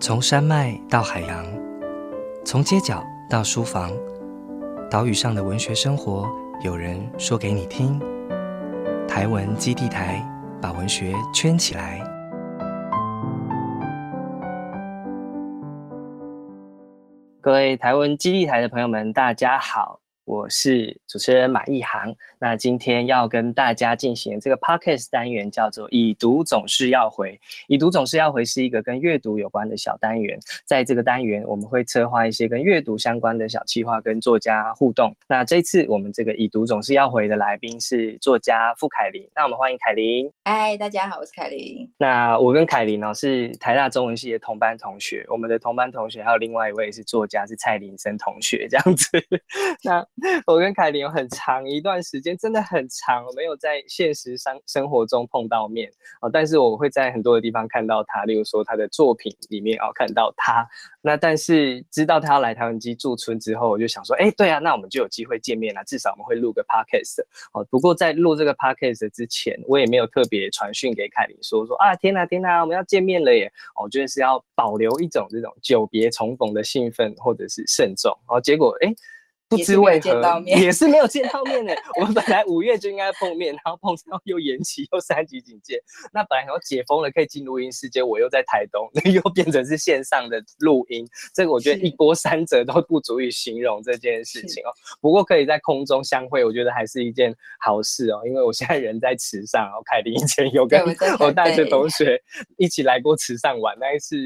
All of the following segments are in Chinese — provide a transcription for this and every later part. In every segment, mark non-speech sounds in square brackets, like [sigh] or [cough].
从山脉到海洋，从街角到书房，岛屿上的文学生活，有人说给你听。台文基地台把文学圈起来。各位台文基地台的朋友们，大家好。我是主持人马一航，那今天要跟大家进行这个 podcast 单元叫做“已读总是要回”。已读总是要回是一个跟阅读有关的小单元，在这个单元我们会策划一些跟阅读相关的小计划，跟作家互动。那这次我们这个“已读总是要回”的来宾是作家傅凯琳，那我们欢迎凯琳。嗨，大家好，我是凯琳。那我跟凯琳呢是台大中文系的同班同学，我们的同班同学还有另外一位是作家，是蔡林森同学，这样子。[laughs] 那我跟凯琳有很长一段时间，真的很长，没有在现实生生活中碰到面啊。但是我会在很多的地方看到他，例如说他的作品里面哦看到他。那但是知道他要来台湾基驻村之后，我就想说，哎，对啊，那我们就有机会见面了，至少我们会录个 podcast 哦。不过在录这个 podcast 之前，我也没有特别传讯给凯琳说说啊，天哪天哪，我们要见面了耶！我觉得是要保留一种这种久别重逢的兴奋或者是慎重哦。结果哎。不知为何，也是没有见 [laughs] 到面的。我们本来五月就应该碰面，然后碰到又延期，又三级警戒。那本来要解封了，可以进录音室，结果我又在台东，那 [laughs] 又变成是线上的录音。这个我觉得一波三折都不足以形容这件事情哦。不过可以在空中相会，我觉得还是一件好事哦。因为我现在人在池上，然后凯琳以前有跟我大学同学一起来过池上玩，那一次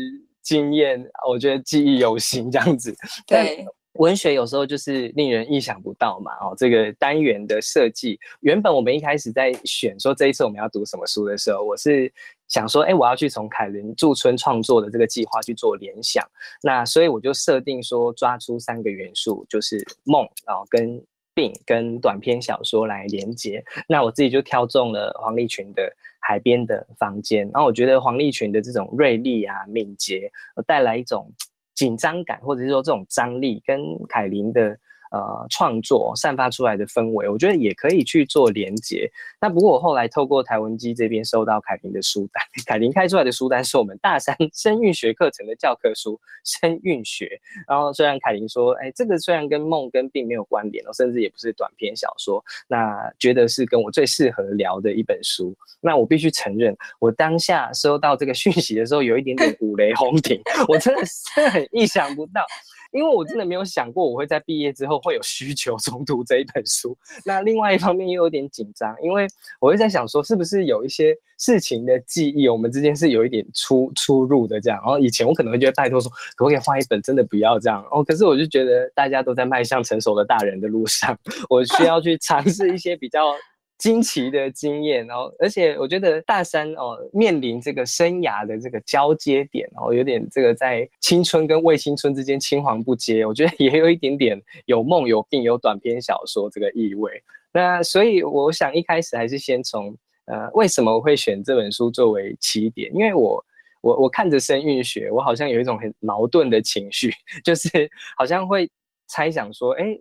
经验，我觉得记忆犹新，这样子。对。文学有时候就是令人意想不到嘛，哦，这个单元的设计，原本我们一开始在选说这一次我们要读什么书的时候，我是想说，哎，我要去从凯伦驻村创作的这个计划去做联想，那所以我就设定说抓出三个元素，就是梦啊，跟病跟短篇小说来连接，那我自己就挑中了黄立群的海边的房间，然后我觉得黄立群的这种锐利啊、敏捷，带来一种。紧张感，或者是说这种张力，跟凯琳的。呃，创作散发出来的氛围，我觉得也可以去做连接。那不过我后来透过台文基这边收到凯琳的书单，凯琳开出来的书单是我们大三生韵学课程的教科书《生韵学》。然后虽然凯琳说，哎，这个虽然跟梦跟并没有关联，甚至也不是短篇小说，那觉得是跟我最适合聊的一本书。那我必须承认，我当下收到这个讯息的时候，有一点点五雷轰顶，我真的是很意想不到。因为我真的没有想过我会在毕业之后会有需求重读这一本书。那另外一方面又有点紧张，因为我会在想说，是不是有一些事情的记忆，我们之间是有一点出出入的这样。然后以前我可能会觉得拜托说，可不可以换一本？真的不要这样哦。可是我就觉得大家都在迈向成熟的大人的路上，[laughs] 我需要去尝试一些比较。惊奇的经验，然后而且我觉得大三哦，面临这个生涯的这个交接点，然后有点这个在青春跟未青春之间青黄不接，我觉得也有一点点有梦有病有短篇小说这个意味。那所以我想一开始还是先从呃，为什么我会选这本书作为起点？因为我我我看着声韵学，我好像有一种很矛盾的情绪，就是好像会猜想说，哎。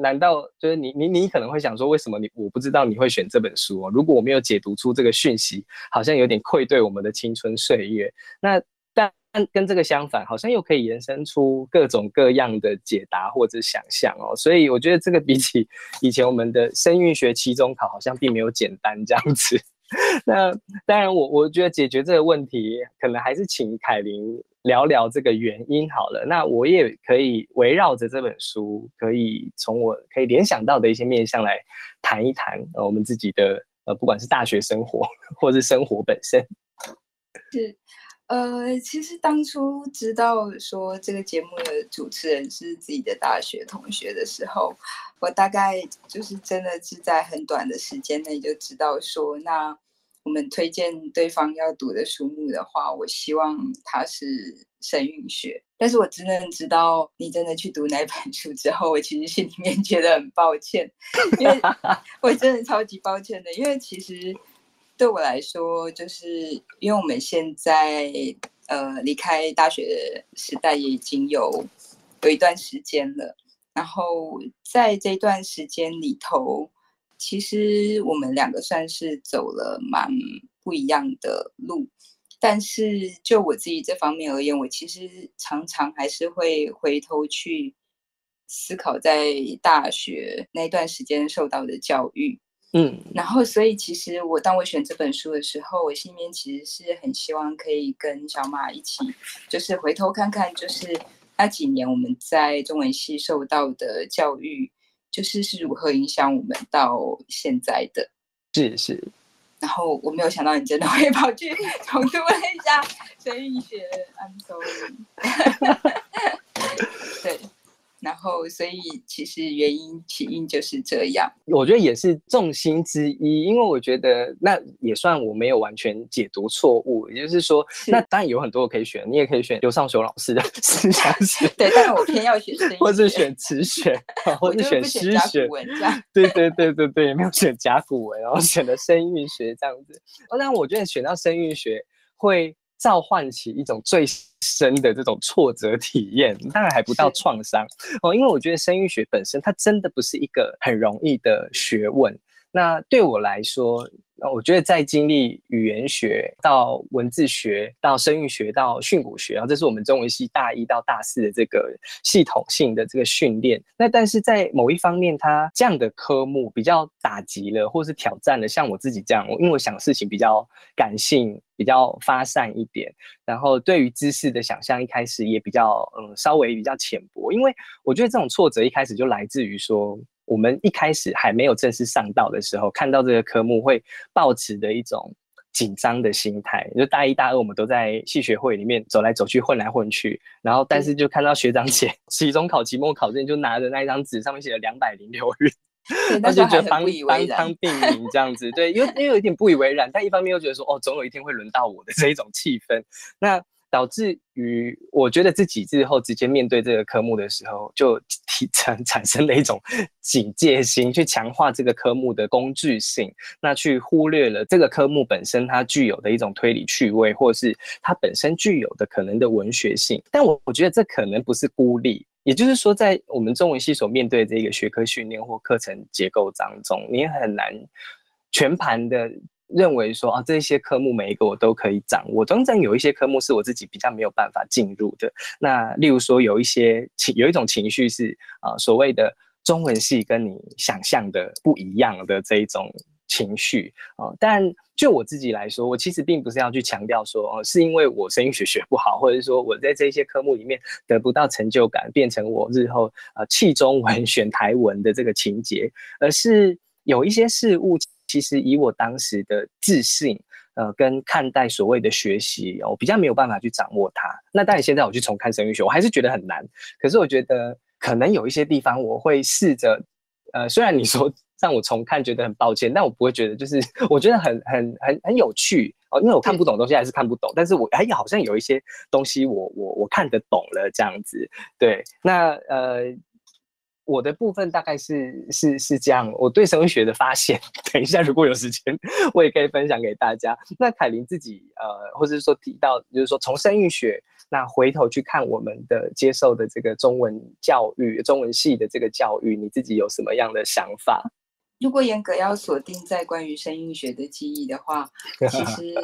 难道就是你你你可能会想说，为什么你我不知道你会选这本书哦？如果我没有解读出这个讯息，好像有点愧对我们的青春岁月。那但跟这个相反，好像又可以延伸出各种各样的解答或者想象哦。所以我觉得这个比起以前我们的声韵学期中考，好像并没有简单这样子。[laughs] 那当然，我我觉得解决这个问题，可能还是请凯琳。聊聊这个原因好了，那我也可以围绕着这本书，可以从我可以联想到的一些面向来谈一谈呃我们自己的呃不管是大学生活或是生活本身。是，呃，其实当初知道说这个节目的主持人是自己的大学同学的时候，我大概就是真的是在很短的时间内就知道说那。我们推荐对方要读的书目的话，我希望他是神韵学。但是我真的知道你真的去读那本书之后，我其实心里面觉得很抱歉，因为 [laughs] 我真的超级抱歉的。因为其实对我来说，就是因为我们现在呃离开大学时代也已经有有一段时间了，然后在这段时间里头。其实我们两个算是走了蛮不一样的路，但是就我自己这方面而言，我其实常常还是会回头去思考在大学那段时间受到的教育。嗯，然后，所以其实我当我选这本书的时候，我心里面其实是很希望可以跟小马一起，就是回头看看，就是那几年我们在中文系受到的教育，就是是如何影响我们到现在的。是是。然后我没有想到你真的会跑去重读了一下声韵学，I'm sorry。[laughs] 对。然后，所以其实原因起因就是这样。我觉得也是重心之一，因为我觉得那也算我没有完全解读错误。也就是说，那当然有很多可以选，你也可以选刘尚雄老师的思想史，对，但是我偏要选，[laughs] 或是选词选，[laughs] 或是选诗选，对对对对对，没有选甲骨文，然后选了声韵学这样子。哦，但我觉得选到声韵学会。召唤起一种最深的这种挫折体验，当然还不到创伤哦，因为我觉得声韵学本身它真的不是一个很容易的学问。那对我来说，我觉得在经历语言学到文字学到声韵学到训诂学，然后这是我们中文系大一到大四的这个系统性的这个训练。那但是在某一方面，它这样的科目比较打击了，或是挑战了，像我自己这样，因为我想事情比较感性。比较发散一点，然后对于知识的想象一开始也比较嗯稍微比较浅薄，因为我觉得这种挫折一开始就来自于说我们一开始还没有正式上道的时候，看到这个科目会抱持的一种紧张的心态。就大一、大二我们都在系学会里面走来走去、混来混去，然后但是就看到学长姐 [laughs] 期中考、期末考之前就拿着那一张纸，上面写了两百零六日。那就觉得当当当病名这样子，对，因为因为有一点不以为然，但一方面又觉得说，哦，总有一天会轮到我的这一种气氛，那导致于我觉得自己之后直接面对这个科目的时候，就 [laughs] 产产生了一种警戒心，去强化这个科目的工具性，那去忽略了这个科目本身它具有的一种推理趣味，或是它本身具有的可能的文学性，但我我觉得这可能不是孤立。也就是说，在我们中文系所面对这个学科训练或课程结构当中，你很难全盘的认为说啊，这些科目每一个我都可以掌握。当然，有一些科目是我自己比较没有办法进入的。那例如说，有一些情有一种情绪是啊，所谓的中文系跟你想象的不一样的这一种情绪啊，但。就我自己来说，我其实并不是要去强调说，哦，是因为我声音学学不好，或者是说我在这些科目里面得不到成就感，变成我日后呃弃中文选台文的这个情节，而是有一些事物，其实以我当时的自信，呃，跟看待所谓的学习，我比较没有办法去掌握它。那当然，现在我去重看声韵学，我还是觉得很难。可是我觉得可能有一些地方，我会试着，呃，虽然你说。[laughs] 让我重看觉得很抱歉，但我不会觉得，就是 [laughs] 我觉得很很很很有趣哦，因为我看不懂东西还是看不懂，但是我哎好像有一些东西我我我看得懂了这样子，对，那呃我的部分大概是是是这样，我对声学的发现，[laughs] 等一下如果有时间我也可以分享给大家。那凯琳自己呃，或者是说提到，就是说从声韵学。那回头去看我们的接受的这个中文教育、中文系的这个教育，你自己有什么样的想法？如果严格要锁定在关于声韵学的记忆的话，其实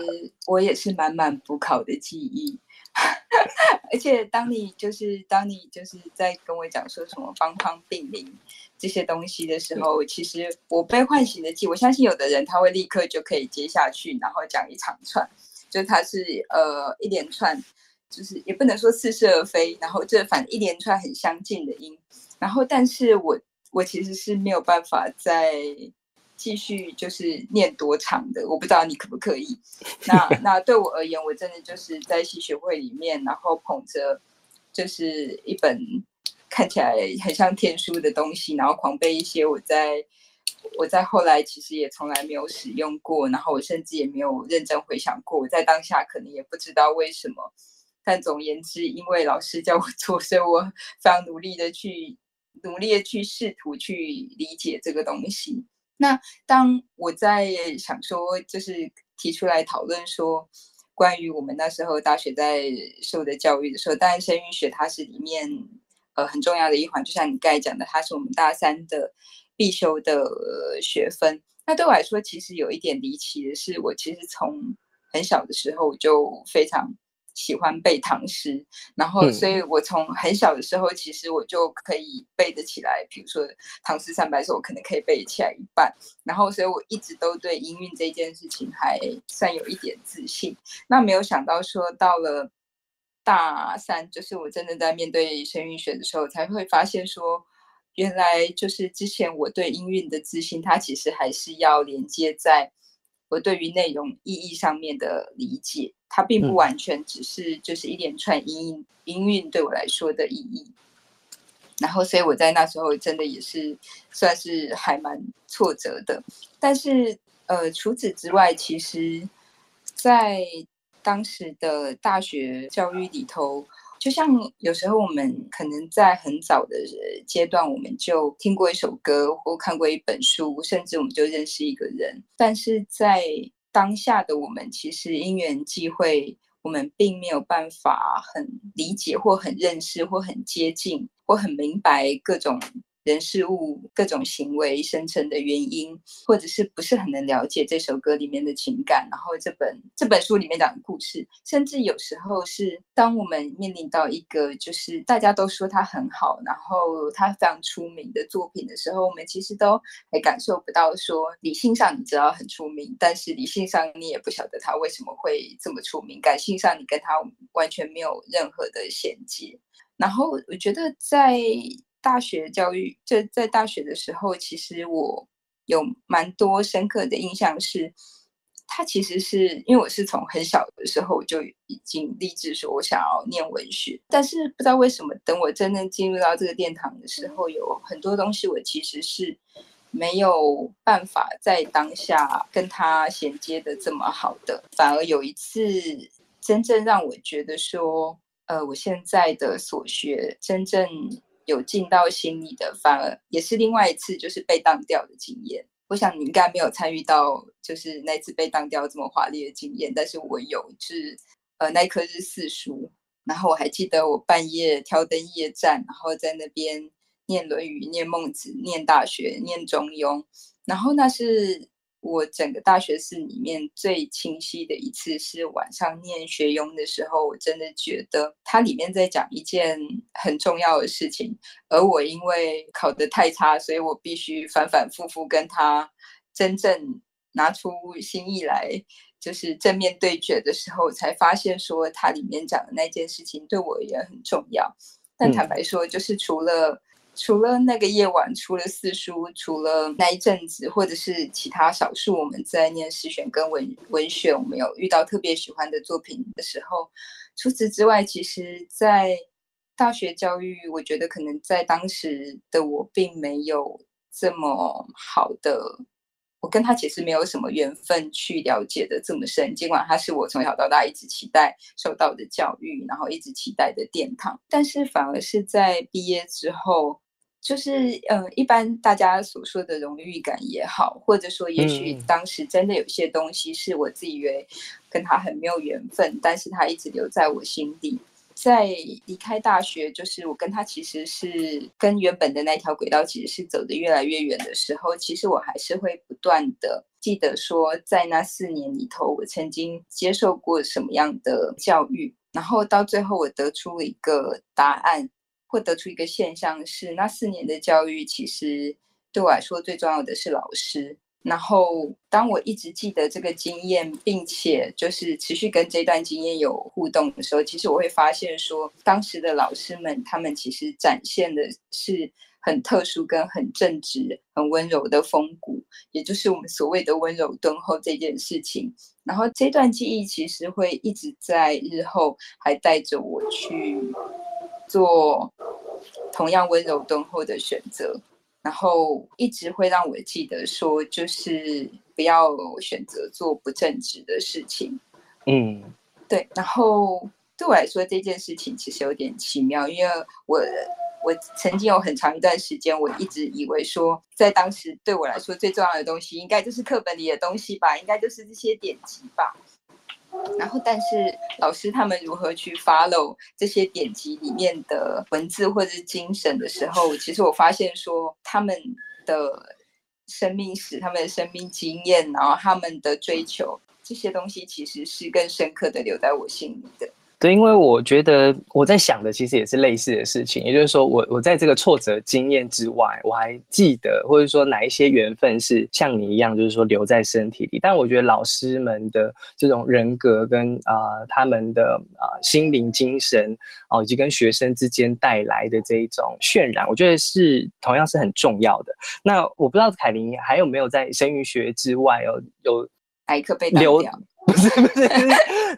我也是满满补考的记忆。[laughs] 而且当你就是当你就是在跟我讲说什么方方病名这些东西的时候，其实我被唤醒的记，我相信有的人他会立刻就可以接下去，然后讲一长串，就他是呃一连串，就是也不能说似是而非，然后这反正一连串很相近的音，然后但是我。我其实是没有办法再继续就是念多长的，我不知道你可不可以。那 [laughs] 那对我而言，我真的就是在戏学会里面，然后捧着就是一本看起来很像天书的东西，然后狂背一些我在我在后来其实也从来没有使用过，然后我甚至也没有认真回想过，我在当下可能也不知道为什么。但总言之，因为老师叫我做，所以我非常努力的去。努力的去试图去理解这个东西。那当我在想说，就是提出来讨论说，关于我们那时候大学在受的教育的时候，当然声韵学它是里面呃很重要的一环，就像你刚才讲的，它是我们大三的必修的学分。那对我来说，其实有一点离奇的是，我其实从很小的时候就非常喜欢背唐诗，然后所以我从很小的时候，其实我就可以背得起来。比如说唐诗三百首，我可能可以背起来一半。然后，所以我一直都对音韵这件事情还算有一点自信。那没有想到说到了大三，就是我真的在面对声韵学的时候，才会发现说。原来就是之前我对音韵的自信，它其实还是要连接在我对于内容意义上面的理解，它并不完全只是就是一连串音音韵对我来说的意义。然后，所以我在那时候真的也是算是还蛮挫折的。但是，呃，除此之外，其实，在当时的大学教育里头。就像有时候我们可能在很早的阶段，我们就听过一首歌或看过一本书，甚至我们就认识一个人。但是在当下的我们，其实因缘际会，我们并没有办法很理解或很认识或很接近或很明白各种。人事物各种行为生成的原因，或者是不是很能了解这首歌里面的情感，然后这本这本书里面讲的故事，甚至有时候是当我们面临到一个就是大家都说他很好，然后他非常出名的作品的时候，我们其实都还感受不到说理性上你知道很出名，但是理性上你也不晓得他为什么会这么出名，感性上你跟他完全没有任何的衔接。然后我觉得在。大学教育，就在大学的时候，其实我有蛮多深刻的印象，是他其实是因为我是从很小的时候就已经立志说我想要念文学，但是不知道为什么，等我真正进入到这个殿堂的时候，有很多东西我其实是没有办法在当下跟他衔接的这么好的，反而有一次真正让我觉得说，呃，我现在的所学真正。有进到心里的，反而也是另外一次就是被当掉的经验。我想你应该没有参与到，就是那次被当掉这么华丽的经验，但是我有，是呃那一科是四书，然后我还记得我半夜挑灯夜战，然后在那边念《论语》、念《孟子》、念《大学》、念《中庸》，然后那是。我整个大学四里面最清晰的一次是晚上念学庸的时候，我真的觉得它里面在讲一件很重要的事情，而我因为考得太差，所以我必须反反复复跟他真正拿出心意来，就是正面对决的时候，才发现说它里面讲的那件事情对我也很重要。但坦白说，就是除了。除了那个夜晚，除了四书，除了那一阵子，或者是其他少数我们在念诗选跟文文选，我们有遇到特别喜欢的作品的时候，除此之外，其实，在大学教育，我觉得可能在当时的我，并没有这么好的，我跟他其实没有什么缘分去了解的这么深。尽管他是我从小到大一直期待受到的教育，然后一直期待的殿堂，但是反而是在毕业之后。就是，呃，一般大家所说的荣誉感也好，或者说，也许当时真的有些东西是我自己以为跟他很没有缘分，但是他一直留在我心底。在离开大学，就是我跟他其实是跟原本的那条轨道其实是走得越来越远的时候，其实我还是会不断的记得说，在那四年里头，我曾经接受过什么样的教育，然后到最后我得出了一个答案。会得出一个现象是，那四年的教育其实对我来说最重要的是老师。然后，当我一直记得这个经验，并且就是持续跟这段经验有互动的时候，其实我会发现说，当时的老师们他们其实展现的是很特殊、跟很正直、很温柔的风骨，也就是我们所谓的温柔敦厚这件事情。然后，这段记忆其实会一直在日后还带着我去。做同样温柔敦厚的选择，然后一直会让我记得说，就是不要选择做不正直的事情。嗯，对。然后对我来说，这件事情其实有点奇妙，因为我我曾经有很长一段时间，我一直以为说，在当时对我来说最重要的东西，应该就是课本里的东西吧，应该就是这些典籍吧。然后，但是老师他们如何去 follow 这些典籍里面的文字或者是精神的时候，其实我发现说他们的生命史、他们的生命经验，然后他们的追求，这些东西其实是更深刻的留在我心里的。对，因为我觉得我在想的其实也是类似的事情，也就是说，我我在这个挫折经验之外，我还记得，或者说哪一些缘分是像你一样，就是说留在身体里。但我觉得老师们的这种人格跟啊他们的啊心灵精神哦，以及跟学生之间带来的这一种渲染，我觉得是同样是很重要的。那我不知道凯琳还有没有在声韵学之外哦有哪一课被留掉？不 [laughs] 是不是，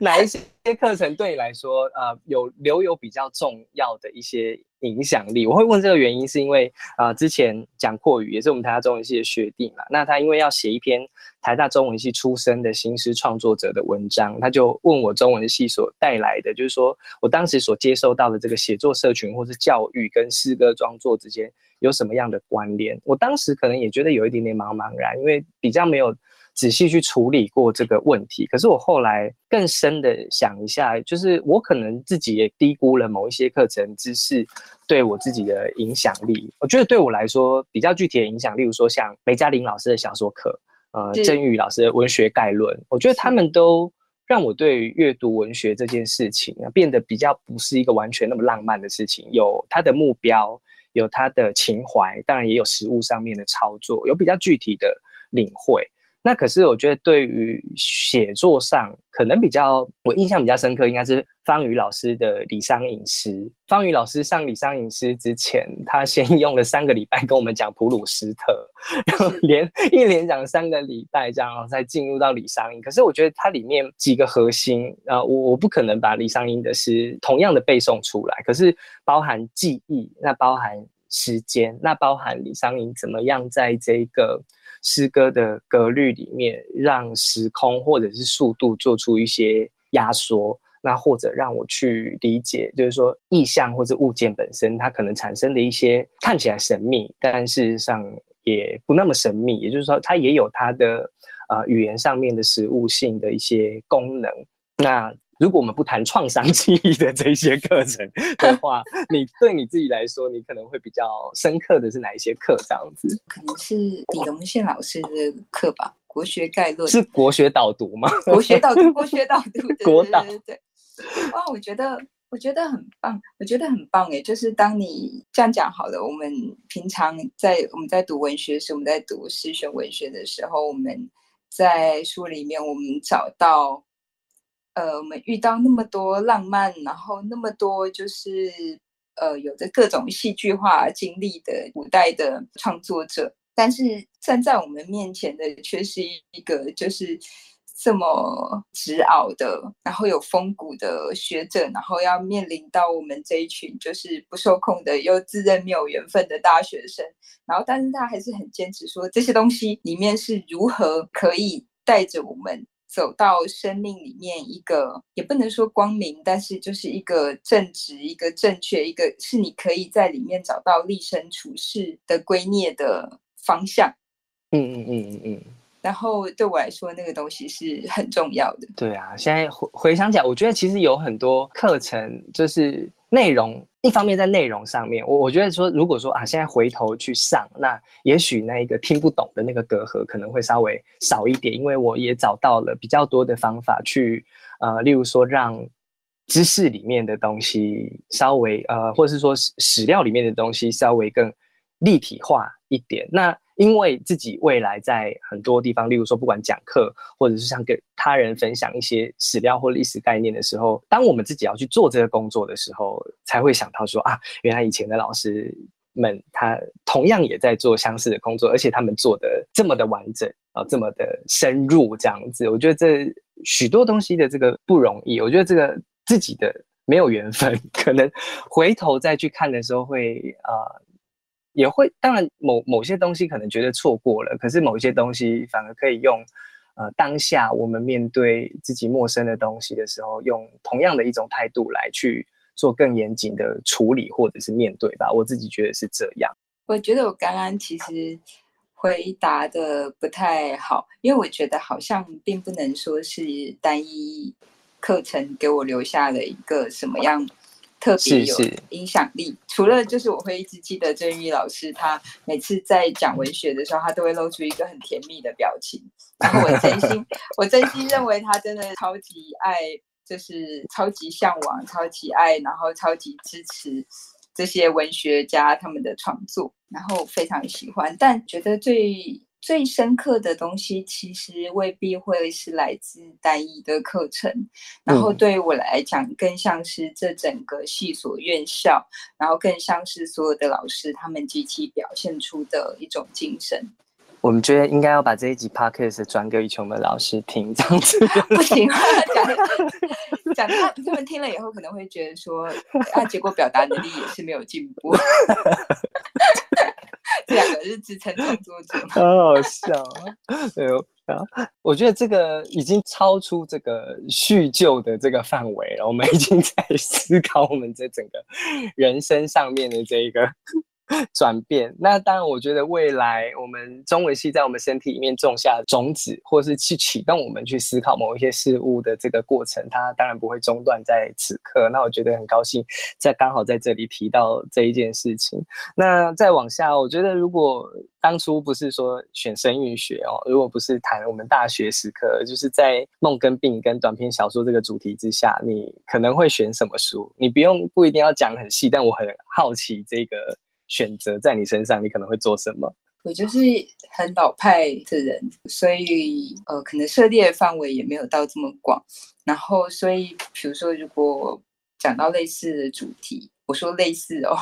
哪一些课程对你来说，呃，有留有比较重要的一些影响力？我会问这个原因，是因为啊，之前讲阔语也是我们台大中文系的学弟嘛，那他因为要写一篇台大中文系出身的新诗创作者的文章，他就问我中文系所带来的，就是说我当时所接收到的这个写作社群或是教育跟诗歌创作之间有什么样的关联？我当时可能也觉得有一点点茫茫然，因为比较没有。仔细去处理过这个问题，可是我后来更深的想一下，就是我可能自己也低估了某一些课程知识对我自己的影响力。我觉得对我来说比较具体的影响，例如说像梅嘉玲老师的小说课，呃，郑宇老师的文学概论，我觉得他们都让我对阅读文学这件事情啊变得比较不是一个完全那么浪漫的事情，有它的目标，有它的情怀，当然也有实物上面的操作，有比较具体的领会。那可是我觉得对于写作上可能比较我印象比较深刻，应该是方宇老师的李商隐诗。方宇老师上李商隐诗之前，他先用了三个礼拜跟我们讲普鲁斯特，然后连一连讲三个礼拜这样，才进入到李商隐。可是我觉得它里面几个核心啊，我我不可能把李商隐的诗同样的背诵出来，可是包含记忆，那包含时间，那包含李商隐怎么样在这个。诗歌的格律里面，让时空或者是速度做出一些压缩，那或者让我去理解，就是说意象或者物件本身，它可能产生的一些看起来神秘，但事实上也不那么神秘。也就是说，它也有它的呃语言上面的实物性的一些功能。那如果我们不谈创伤记忆的这些课程的话，你对你自己来说，你可能会比较深刻的是哪一些课？这样子，可能是李荣宪老师的课吧，《国学概论》是国学导读吗？国学导读，国学导读，国导对。哇，我觉得我觉得很棒，我觉得很棒哎！就是当你这样讲好了，我们平常在我们在读文学时，我们在读诗选文学的时候，我们在书里面我们找到。呃，我们遇到那么多浪漫，然后那么多就是呃，有着各种戏剧化经历的古代的创作者，但是站在我们面前的却是一个就是这么执拗的，然后有风骨的学者，然后要面临到我们这一群就是不受控的又自认没有缘分的大学生，然后但是他还是很坚持说这些东西里面是如何可以带着我们。走到生命里面一个也不能说光明，但是就是一个正直、一个正确、一个是你可以在里面找到立身处世的归臬的方向。嗯嗯嗯嗯嗯。然后对我来说，那个东西是很重要的。对啊，现在回回想起来，我觉得其实有很多课程就是内容。一方面在内容上面，我我觉得说，如果说啊，现在回头去上，那也许那一个听不懂的那个隔阂可能会稍微少一点，因为我也找到了比较多的方法去，呃，例如说让知识里面的东西稍微呃，或者是说史史料里面的东西稍微更立体化一点。那因为自己未来在很多地方，例如说不管讲课，或者是像跟他人分享一些史料或历史概念的时候，当我们自己要去做这个工作的时候，才会想到说啊，原来以前的老师们他同样也在做相似的工作，而且他们做的这么的完整啊，这么的深入这样子。我觉得这许多东西的这个不容易，我觉得这个自己的没有缘分，[laughs] 可能回头再去看的时候会啊。也会，当然某某些东西可能觉得错过了，可是某一些东西反而可以用，呃，当下我们面对自己陌生的东西的时候，用同样的一种态度来去做更严谨的处理或者是面对吧。我自己觉得是这样。我觉得我刚刚其实回答的不太好，因为我觉得好像并不能说是单一课程给我留下了一个什么样。特别有影响力。除了就是我会一直记得郑玉老师，他每次在讲文学的时候，他都会露出一个很甜蜜的表情。然后我真心，[laughs] 我真心认为他真的超级爱，就是超级向往、超级爱，然后超级支持这些文学家他们的创作，然后非常喜欢。但觉得最最深刻的东西，其实未必会是来自单一的课程，然后对于我来讲，更像是这整个系所院校，然后更像是所有的老师他们集体表现出的一种精神。我们觉得应该要把这一集 podcast 转给琼的老师听，这样子 [laughs] 不行，讲讲他他们听了以后可能会觉得说，啊，结果表达能力也是没有进步。[laughs] 这两个是支撑创作者，[laughs] 好好笑啊！[laughs] 对啊，我觉得这个已经超出这个叙旧的这个范围了。我们已经在思考我们这整个人生上面的这一个。[laughs] 转变，那当然，我觉得未来我们中文系在我们身体里面种下种子，或是去启动我们去思考某一些事物的这个过程，它当然不会中断在此刻。那我觉得很高兴，在刚好在这里提到这一件事情。那再往下，我觉得如果当初不是说选声韵学哦，如果不是谈我们大学时刻，就是在梦跟病跟短篇小说这个主题之下，你可能会选什么书？你不用不一定要讲很细，但我很好奇这个。选择在你身上，你可能会做什么？我就是很老派的人，所以呃，可能涉猎范围也没有到这么广。然后，所以比如说，如果讲到类似的主题，我说类似哦，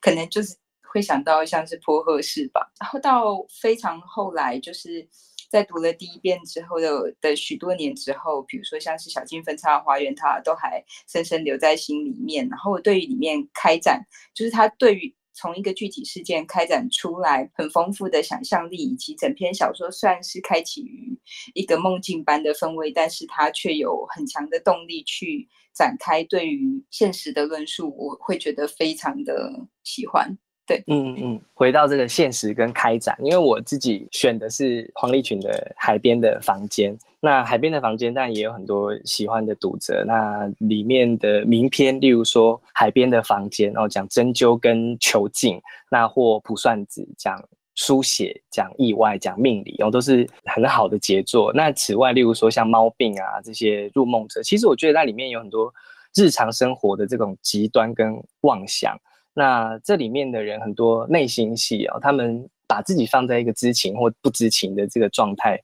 可能就是会想到像是颇鹤式吧。然后到非常后来，就是在读了第一遍之后的的许多年之后，比如说像是小径分叉花园，它都还深深留在心里面。然后对于里面开展，就是它对于从一个具体事件开展出来很丰富的想象力，以及整篇小说算是开启于一个梦境般的氛围，但是它却有很强的动力去展开对于现实的论述，我会觉得非常的喜欢。对，嗯嗯，回到这个现实跟开展，因为我自己选的是黄立群的《海边的房间》。那《海边的房间》当然也有很多喜欢的读者。那里面的名篇，例如说《海边的房间》，然后讲针灸跟囚禁，那或卜算子讲书写、讲意外、讲命理，然后都是很好的杰作。那此外，例如说像猫病啊这些入梦者，其实我觉得在里面有很多日常生活的这种极端跟妄想。那这里面的人很多内心戏啊，他们把自己放在一个知情或不知情的这个状态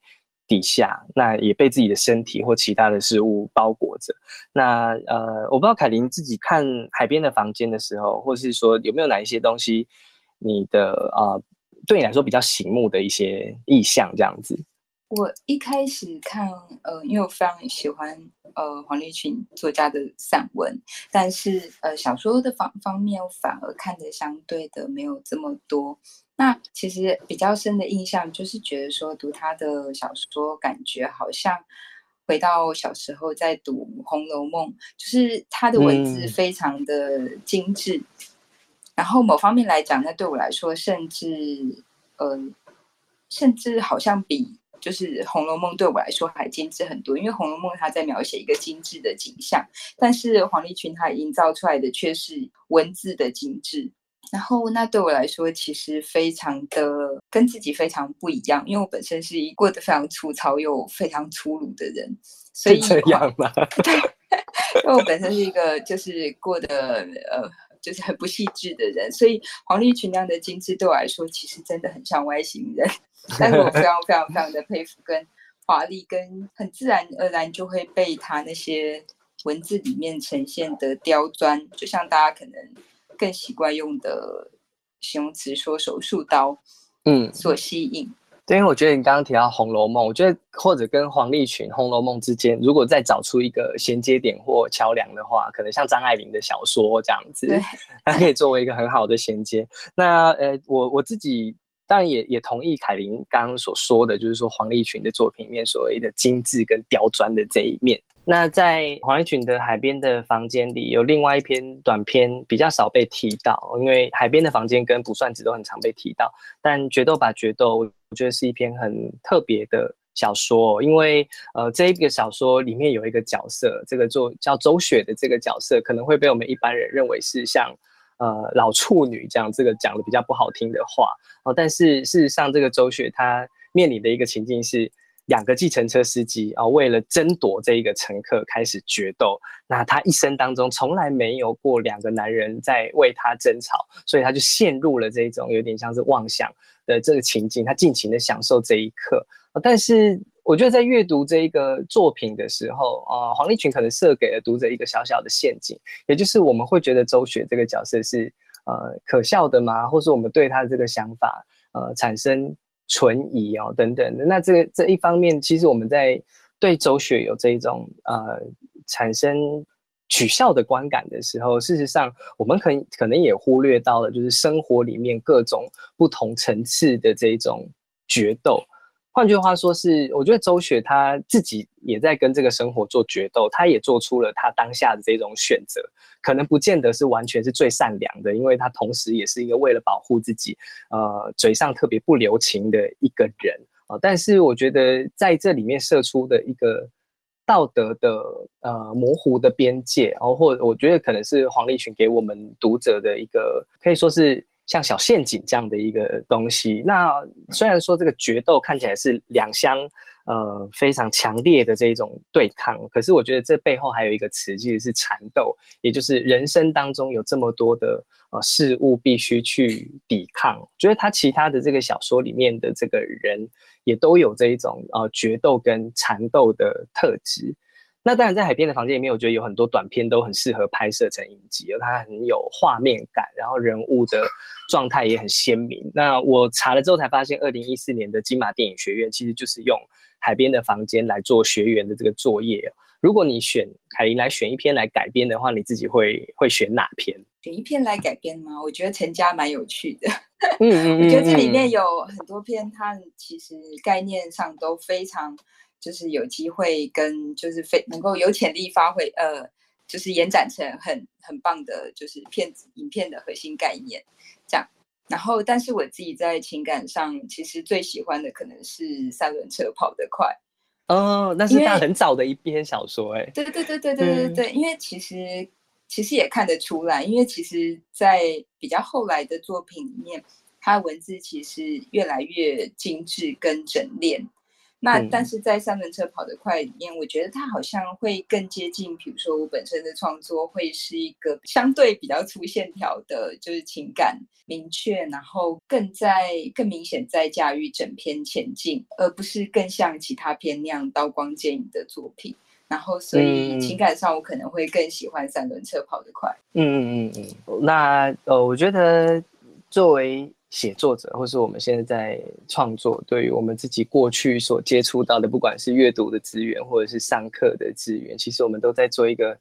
底下，那也被自己的身体或其他的事物包裹着。那呃，我不知道凯琳自己看海边的房间的时候，或是说有没有哪一些东西，你的啊，对你来说比较醒目的一些意象这样子。我一开始看，呃，因为我非常喜欢呃黄立群作家的散文，但是呃小说的方方面我反而看的相对的没有这么多。那其实比较深的印象就是觉得说读他的小说，感觉好像回到小时候在读《红楼梦》，就是他的文字非常的精致。然后某方面来讲，那对我来说，甚至呃，甚至好像比。就是《红楼梦》对我来说还精致很多，因为《红楼梦》它在描写一个精致的景象，但是黄立群他营造出来的却是文字的精致。然后那对我来说其实非常的跟自己非常不一样，因为我本身是一过得非常粗糙又非常粗鲁的人，所以这样吗？[laughs] 对，因为我本身是一个就是过得呃就是很不细致的人，所以黄立群那样的精致对我来说其实真的很像外星人。[laughs] 但是我非常非常非常的佩服，跟华丽，跟很自然而然就会被他那些文字里面呈现的刁钻，就像大家可能更习惯用的形容词说手术刀，嗯，所吸引。对，因为我觉得你刚刚提到《红楼梦》，我觉得或者跟黄立群《红楼梦》之间，如果再找出一个衔接点或桥梁的话，可能像张爱玲的小说这样子，它可以作为一个很好的衔接。那呃，我我自己。当然也也同意凯琳刚刚所说的，就是说黄立群的作品里面所谓的精致跟刁钻的这一面。那在黄立群的《海边的房间》里，有另外一篇短篇比较少被提到，因为《海边的房间》跟《卜算子》都很常被提到，但《决斗吧决斗》我觉得是一篇很特别的小说，因为呃这一个小说里面有一个角色，这个做叫周雪的这个角色，可能会被我们一般人认为是像呃老处女这样，这个讲的比较不好听的话哦。但是事实上，这个周雪她面临的一个情境是。两个计程车司机啊，为了争夺这一个乘客开始决斗。那他一生当中从来没有过两个男人在为他争吵，所以他就陷入了这种有点像是妄想的这个情境，他尽情的享受这一刻。但是我觉得在阅读这一个作品的时候啊，黄立群可能设给了读者一个小小的陷阱，也就是我们会觉得周雪这个角色是呃可笑的吗？或是我们对他的这个想法呃产生？存疑哦，等等的。那这这一方面，其实我们在对周雪有这一种呃产生取笑的观感的时候，事实上我们可可能也忽略到了，就是生活里面各种不同层次的这种决斗。换句话说，是我觉得周雪她自己也在跟这个生活做决斗，她也做出了她当下的这种选择，可能不见得是完全是最善良的，因为她同时也是一个为了保护自己，呃，嘴上特别不留情的一个人啊。但是我觉得在这里面射出的一个道德的呃模糊的边界，然后或我觉得可能是黄立群给我们读者的一个可以说是。像小陷阱这样的一个东西，那虽然说这个决斗看起来是两相呃非常强烈的这一种对抗，可是我觉得这背后还有一个词，其实是缠斗，也就是人生当中有这么多的呃事物必须去抵抗。觉得他其他的这个小说里面的这个人也都有这一种呃决斗跟缠斗的特质。那当然，在海边的房间里面，我觉得有很多短片都很适合拍摄成影集，它很有画面感，然后人物的状态也很鲜明。那我查了之后才发现，二零一四年的金马电影学院其实就是用海边的房间来做学员的这个作业。如果你选凯琳来选一篇来改编的话，你自己会会选哪篇？选一篇来改编吗？我觉得陈家蛮有趣的。嗯嗯 [laughs] 我觉得这里面有很多篇，它其实概念上都非常。就是有机会跟就是非能够有潜力发挥呃就是延展成很很棒的就是片子影片的核心概念这样。然后但是我自己在情感上其实最喜欢的可能是三轮车跑得快哦那是他很早的一篇小说哎对对对对对对对因为其实其实也看得出来因为其实在比较后来的作品里面他文字其实越来越精致跟整练那但是在三轮车跑得快里面，我觉得它好像会更接近，比如说我本身的创作会是一个相对比较粗线条的，就是情感明确，然后更在更明显在驾驭整篇前进，而不是更像其他篇那样刀光剑影的作品。然后所以情感上我可能会更喜欢三轮车跑得快。嗯嗯嗯嗯，那呃，我觉得作为。写作者，或是我们现在在创作，对于我们自己过去所接触到的，不管是阅读的资源，或者是上课的资源，其实我们都在做一个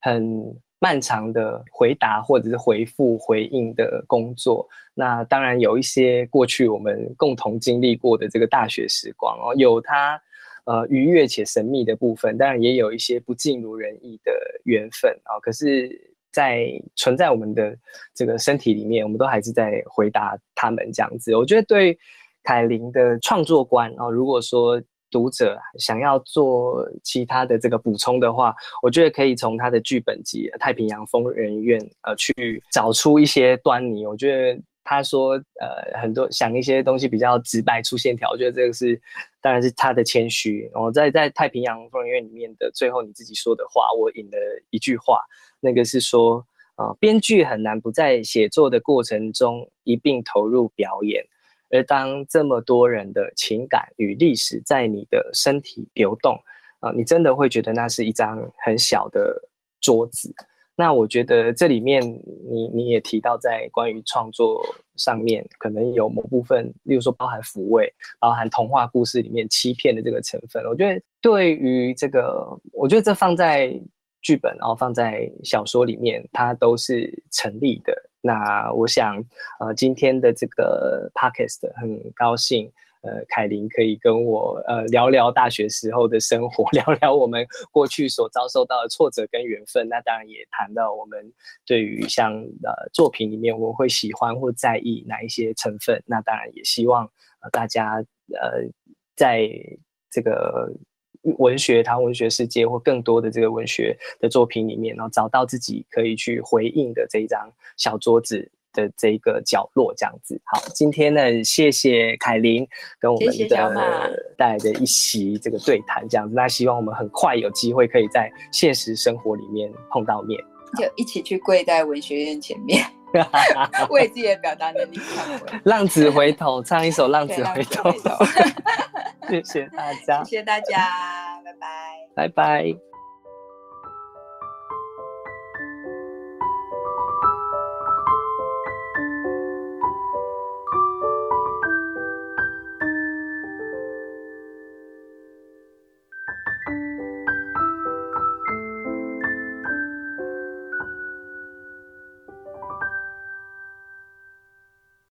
很漫长的回答，或者是回复、回应的工作。那当然有一些过去我们共同经历过的这个大学时光哦，有它呃愉悦且神秘的部分，当然也有一些不尽如人意的缘分啊。可是。在存在我们的这个身体里面，我们都还是在回答他们这样子。我觉得对凯琳的创作观啊，如果说读者想要做其他的这个补充的话，我觉得可以从他的剧本集《太平洋疯人院》呃去找出一些端倪。我觉得他说呃很多想一些东西比较直白粗线条，我觉得这个是当然是他的谦虚。我在在《太平洋疯人院》里面的最后你自己说的话，我引了一句话。那个是说，啊，编剧很难不在写作的过程中一并投入表演，而当这么多人的情感与历史在你的身体流动，啊，你真的会觉得那是一张很小的桌子。那我觉得这里面，你你也提到在关于创作上面，可能有某部分，例如说包含抚慰，包含童话故事里面欺骗的这个成分。我觉得对于这个，我觉得这放在。剧本，然后放在小说里面，它都是成立的。那我想，呃，今天的这个 podcast 很高兴，呃，凯琳可以跟我呃聊聊大学时候的生活，[laughs] 聊聊我们过去所遭受到的挫折跟缘分。那当然也谈到我们对于像呃作品里面我们会喜欢或在意哪一些成分。那当然也希望呃大家呃在。这个文学、谈文学世界或更多的这个文学的作品里面，然后找到自己可以去回应的这一张小桌子。的这个角落，这样子好。今天呢，谢谢凯琳跟我们的带来的一席这个对谈，这样子。那希望我们很快有机会可以在现实生活里面碰到面，就一起去跪在文学院前面，[laughs] 为自己的表达能力。[laughs] 浪子回头，唱一首《浪子回头》。[laughs] 谢谢大家，谢谢大家，拜拜，拜拜。